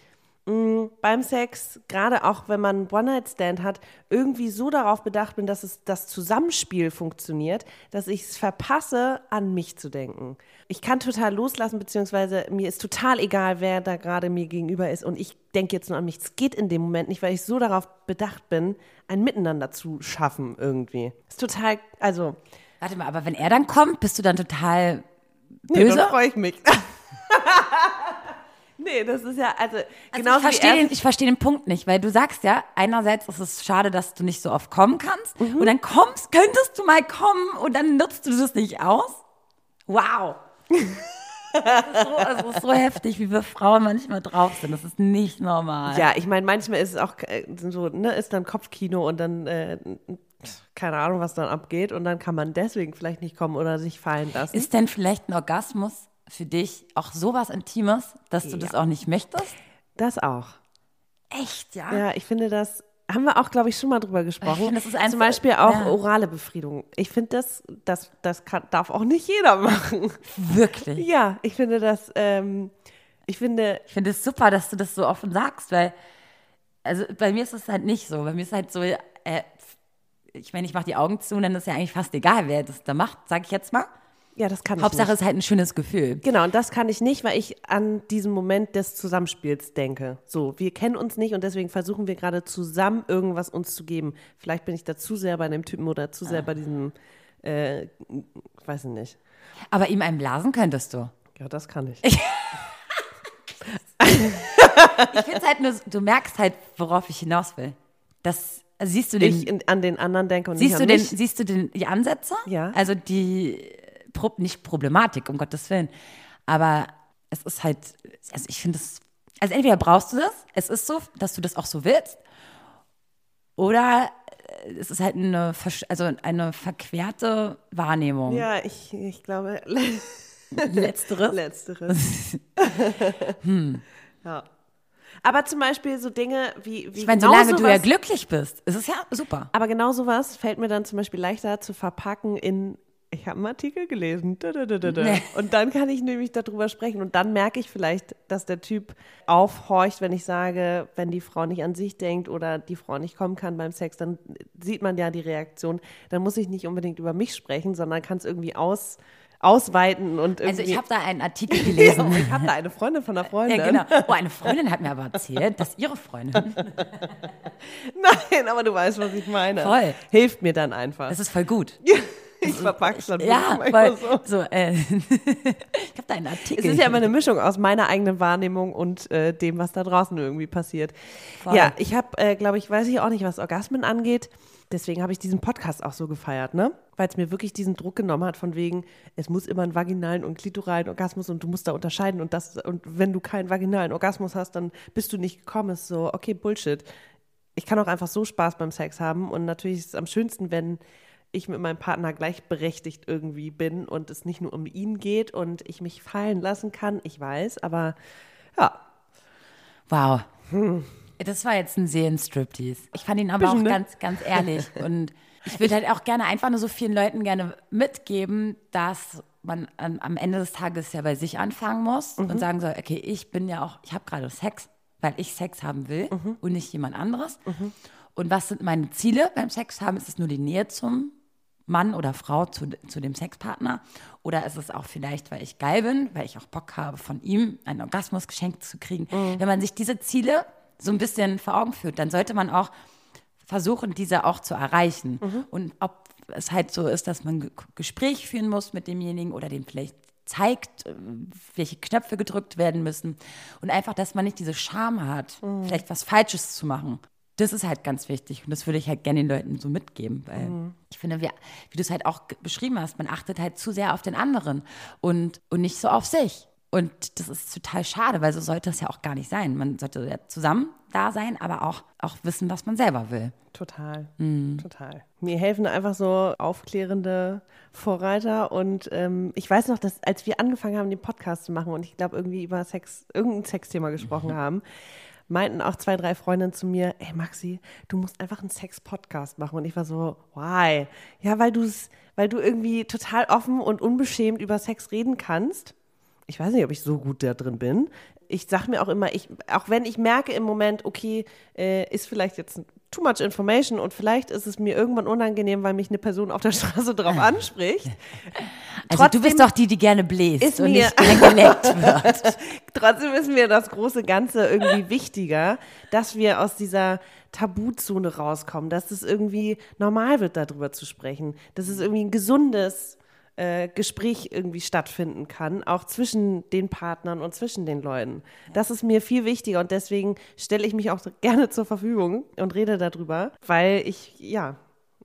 mh, beim Sex, gerade auch wenn man einen One-Night-Stand hat, irgendwie so darauf bedacht bin, dass es das Zusammenspiel funktioniert, dass ich es verpasse, an mich zu denken. Ich kann total loslassen, beziehungsweise mir ist total egal, wer da gerade mir gegenüber ist und ich denke jetzt nur an mich. Es geht in dem Moment nicht, weil ich so darauf bedacht bin, ein Miteinander zu schaffen irgendwie. Ist total, also,
Warte mal, aber wenn er dann kommt, bist du dann total
nee,
böse?
dann freue ich mich. nee, das ist ja, also,
Also
genau
ich verstehe den, ich verstehe den Punkt nicht, weil du sagst ja, einerseits ist es schade, dass du nicht so oft kommen kannst
Mhm.
und dann kommst, könntest du mal kommen und dann nutzt du das nicht aus. Wow. Das ist, so, das ist so heftig, wie wir Frauen manchmal drauf sind. Das ist nicht normal.
Ja, ich meine, manchmal ist es auch äh, so, ne, ist dann Kopfkino und dann, äh, keine Ahnung, was dann abgeht und dann kann man deswegen vielleicht nicht kommen oder sich fallen lassen.
Ist denn vielleicht ein Orgasmus für dich auch sowas Intimes, dass du das auch nicht möchtest?
das auch.
Echt, ja?
Ja, ich finde das, haben wir auch, glaube ich, schon mal drüber gesprochen.
finde, das ist
Zum Beispiel auch
ja.
orale Befriedigung. Ich finde, das, das, das kann, darf auch nicht jeder machen.
Wirklich.
Ja, ich finde das, ähm, Ich finde,
Ich finde es super, dass du das so offen sagst, weil, also bei mir ist es halt nicht so. Bei mir ist halt so, äh, ich meine, ich mache die Augen zu und dann ist ja eigentlich fast egal, wer das da macht, sag ich jetzt mal.
Ja, das kann
Hauptsache
ich nicht.
ist halt ein schönes Gefühl.
Genau, und das kann ich nicht, weil ich an diesen Moment des Zusammenspiels denke. So, wir kennen uns nicht und deswegen versuchen wir gerade zusammen irgendwas uns zu geben. Vielleicht bin ich da zu sehr bei dem Typen oder zu sehr bei diesem, äh, weiß ich nicht.
Aber ihm einen blasen könntest du.
Ja, das kann ich.
Ich finde es halt nur, du merkst halt, worauf ich hinaus will. Das, also siehst du den,
Ich in, an den anderen denke und
siehst
nicht
du
an
den,
mich.
siehst du den, die Ansätze?
Ja.
Also die, Pro, nicht Problematik, um Gottes Willen. Aber es ist halt, also ich finde es, also entweder brauchst du das, es ist so, dass du das auch so willst, oder äh, es ist halt eine, also eine verquerte Wahrnehmung.
Ja, ich, ich glaube,
Letzteres.
letzteres. Ja. Aber zum Beispiel so Dinge wie, wie
Ich meine,
genau
solange du ja
sowas-
glücklich bist, ist es ja super.
Aber genau sowas fällt mir dann zum Beispiel leichter zu verpacken in, ich habe einen Artikel gelesen. Und dann kann ich nämlich darüber sprechen. Und dann merke ich vielleicht, dass der Typ aufhorcht, wenn ich sage, wenn die Frau nicht an sich denkt oder die Frau nicht kommen kann beim Sex, dann sieht man ja die Reaktion. Dann muss ich nicht unbedingt über mich sprechen, sondern kann es irgendwie aus, ausweiten und irgendwie.
Also ich habe da einen Artikel
ja,
gelesen.
ich habe da eine Freundin von einer Freundin.
Ja, genau. Oh, eine Freundin hat mir aber erzählt, dass ihre Freundin,
Nein, aber du weißt, was ich meine.
Voll.
Hilft mir dann einfach.
das ist voll gut.
Ich verpack's dann
Ja, weil,
so.
so, äh, ich habe da einen Artikel.
Es ist ja immer eine Mischung aus meiner eigenen Wahrnehmung und äh, dem, was da draußen irgendwie passiert.
Voll.
Ja, ich habe, äh, glaube ich, weiß ich auch nicht, was Orgasmen angeht. Deswegen habe ich diesen Podcast auch so gefeiert, ne? Weil es mir wirklich diesen Druck genommen hat, von wegen, es muss immer einen vaginalen und klitoralen Orgasmus und du musst da unterscheiden und das, und wenn du keinen vaginalen Orgasmus hast, dann bist du nicht gekommen. Ist so, okay, Bullshit. Ich kann auch einfach so Spaß beim Sex haben und natürlich ist es am schönsten, wenn ich mit meinem Partner gleichberechtigt irgendwie bin und es nicht nur um ihn geht und ich mich fallen lassen kann. Ich weiß, aber ja,
Wow. Das war jetzt ein Seelenstriptease. Ich fand ihn aber
Bisschen,
auch
ne?
ganz, ganz ehrlich. Und ich würde halt auch gerne einfach nur so vielen Leuten gerne mitgeben, dass man am Ende des Tages ja bei sich anfangen muss
Mhm.
und sagen soll, okay, ich bin ja auch, ich habe gerade Sex, weil ich Sex haben will
Mhm.
und nicht jemand anderes. Und was sind meine Ziele beim Sex haben? Ist es nur die Nähe zum Mann oder Frau zu, zu dem Sexpartner? Oder ist es auch vielleicht, weil ich geil bin, weil ich auch Bock habe, von ihm einen Orgasmus geschenkt zu kriegen? Wenn man sich diese Ziele so ein bisschen vor Augen führt, dann sollte man auch versuchen, diese auch zu erreichen. Und ob es halt so ist, dass man Gespräch führen muss mit demjenigen oder dem vielleicht zeigt, äh, welche Knöpfe gedrückt werden müssen. Und einfach, dass man nicht diese Scham hat, vielleicht was Falsches zu machen. Das ist halt ganz wichtig und das würde ich halt gerne den Leuten so mitgeben, weil ich finde, wir, wie du es halt auch beschrieben hast, man achtet halt zu sehr auf den anderen und, und nicht so auf sich. Und das ist total schade, weil so sollte es ja auch gar nicht sein. Man sollte ja zusammen da sein, aber auch, auch wissen, was man selber will.
total.
Mhm.
Total. Mir helfen einfach so aufklärende Vorreiter und ähm, ich weiß noch, dass als wir angefangen haben, den Podcast zu machen und ich glaube irgendwie über Sex, irgendein Sexthema gesprochen
Mhm.
haben, meinten auch zwei, drei Freundinnen zu mir, ey Maxi, du musst einfach einen Sex-Podcast machen. Und ich war so, why? Ja, weil du weil du irgendwie total offen und unbeschämt über Sex reden kannst. Ich weiß nicht, ob ich so gut da drin bin. Ich sag mir auch immer, ich, auch wenn ich merke im Moment, okay, äh, ist vielleicht jetzt too much information und vielleicht ist es mir irgendwann unangenehm, weil mich eine Person auf der Straße drauf anspricht.
Also
Trotzdem
du bist doch die, die gerne bläst
ist
und
mir-
nicht geleckt wird.
Trotzdem ist mir das große Ganze irgendwie wichtiger, dass wir aus dieser Tabuzone rauskommen, dass es irgendwie normal wird, darüber zu sprechen, dass es irgendwie ein gesundes äh, Gespräch irgendwie stattfinden kann, auch zwischen den Partnern und zwischen den Leuten. Das ist mir viel wichtiger und deswegen stelle ich mich auch gerne zur Verfügung und rede darüber, weil ich, ja,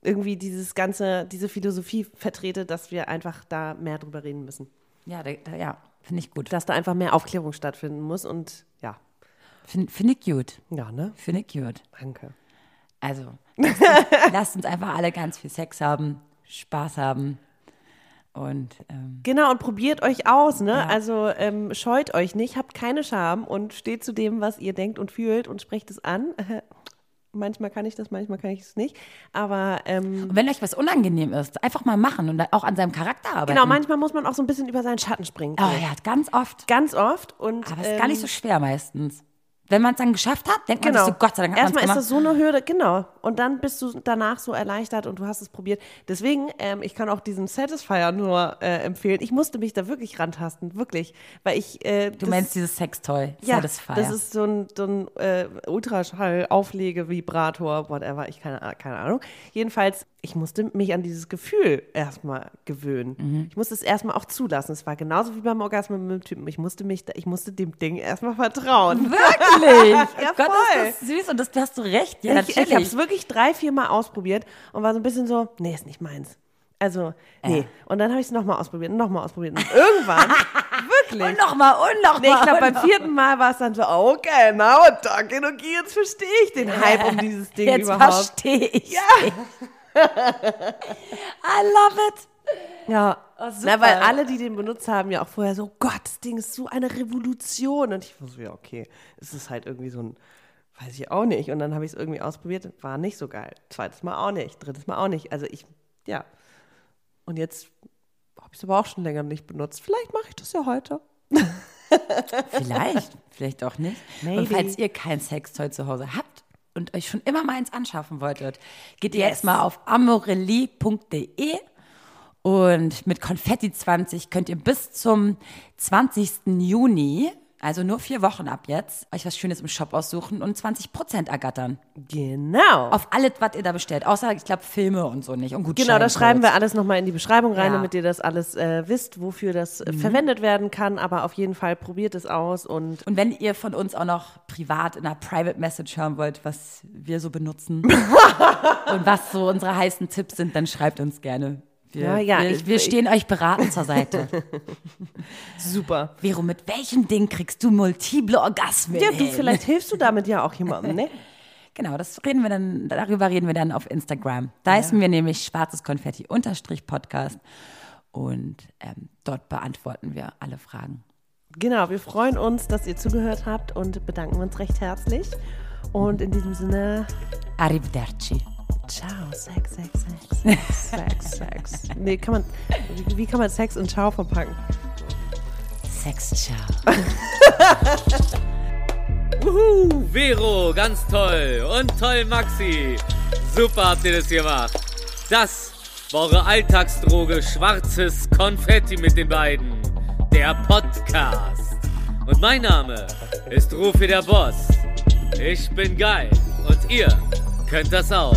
irgendwie dieses ganze, diese Philosophie vertrete, dass wir einfach da mehr drüber reden müssen.
Ja, da, da, ja finde ich gut.
Dass da einfach mehr Aufklärung stattfinden muss und ja,
Finde find ich gut.
ja, ne?
Finde ich gut.
Danke.
Also, lasst uns, lasst uns einfach alle ganz viel Sex haben, Spaß haben und ähm,
Genau, und probiert euch aus, ne?
Ja.
Also ähm, scheut euch nicht, habt keine Scham und steht zu dem, was ihr denkt und fühlt und sprecht es an. Manchmal kann ich das, manchmal kann ich es nicht. Aber ähm,
Und wenn euch was unangenehm ist, einfach mal machen und auch an seinem Charakter arbeiten.
genau, manchmal muss man auch so ein bisschen über seinen Schatten springen.
Oh ja, ganz oft.
Ganz oft. Und,
Aber es ist gar nicht
ähm,
so schwer meistens. Wenn man es dann geschafft hat, denkt man
Genau.
sich so, Gott sei Dank hat
Erstmal ist das so eine Hürde, genau. Und dann bist du danach so erleichtert und du hast es probiert. Deswegen, ähm, ich kann auch diesen Satisfier nur äh, empfehlen. Ich musste mich da wirklich rantasten, wirklich. Weil ich. Äh,
Du meinst dieses Sextoy,
ja,
Satisfier.
das ist so ein, so ein äh, Ultraschall-Auflege-Vibrator, whatever, ich keine, keine Ahnung. Jedenfalls, ich musste mich an dieses Gefühl erstmal gewöhnen.
Mhm.
Ich musste es erstmal auch zulassen. Es war genauso wie beim Orgasmus mit dem Typen. Ich musste mich, ich musste dem Ding erstmal vertrauen.
Wirklich?
Ja,
oh Gott,
voll.
ist das süß und das hast du recht. Ja,
ich ich habe es wirklich drei, vier Mal ausprobiert und war so ein bisschen so, nee, ist nicht meins. Also, nee. Und dann habe ich es nochmal ausprobiert und nochmal ausprobiert. Und irgendwann, wirklich.
und nochmal, und nochmal.
Nee, ich glaube, beim vierten Mal war es dann so, okay, now talking, okay, jetzt verstehe ich den Hype um dieses Ding
Jetzt
überhaupt.
verstehe ich. Ja. I love it.
Ja,
Oh, super.
Na, weil alle, die den benutzt haben, ja auch vorher so, Gott, das Ding ist so eine Revolution. Und ich war so, ja, okay, es ist halt irgendwie so ein, weiß ich auch nicht. Und dann habe ich es irgendwie ausprobiert, war nicht so geil. Zweites Mal auch nicht, drittes Mal auch nicht. Also ich, ja. Und jetzt habe ich es aber auch schon länger nicht benutzt. Vielleicht mache ich das ja heute.
Vielleicht, vielleicht auch nicht.
Maybe.
Und falls ihr kein Sextoy zu Hause habt und euch schon immer mal eins anschaffen wolltet, geht ihr
Yes.
jetzt mal auf amorelie.de und mit Konfetti 20 könnt ihr bis zum 20. Juni, also nur vier Wochen ab jetzt, euch was Schönes im Shop aussuchen und 20% ergattern.
Genau.
Auf alles, was ihr da bestellt. Außer, ich glaube, Filme und so nicht. Und
Genau, da
Gutscheincodes.
schreiben wir alles nochmal in die Beschreibung rein,
Ja.
damit ihr das alles äh, wisst, wofür das äh, verwendet werden kann. Aber auf jeden Fall probiert es aus und
Und wenn ihr von uns auch noch privat in einer Private Message hören wollt, was wir so benutzen und was so unsere heißen Tipps sind, dann schreibt uns gerne. Wir,
Ja, ja,
wir,
ich-
wir stehen euch beraten zur Seite.
super.
Vero, mit welchem Ding kriegst du multiple Orgasmen?
Ja, du,
hin?
vielleicht hilfst du damit ja auch jemandem, ne?
Genau, das reden wir dann, darüber reden wir dann auf Instagram. Da heißen wir nämlich schwarzes Konfetti unterstrich Podcast und ähm, dort beantworten wir alle Fragen.
Genau, wir freuen uns, dass ihr zugehört habt und bedanken uns recht herzlich. Und in diesem Sinne,
Arrivederci.
Ciao, Sex, Sex, Sex, Sex, Sex. Nee, kann man, wie, wie kann man Sex in Ciao verpacken?
Sex, ciao.
Wuhu, Vero, ganz toll. Und toll, Maxi. Super habt ihr das gemacht. Das war eure Alltagsdroge Schwarzes Konfetti mit den beiden. Der Podcast. Und mein Name ist Rufi der Boss. Ich bin geil. Und ihr könnt das auch.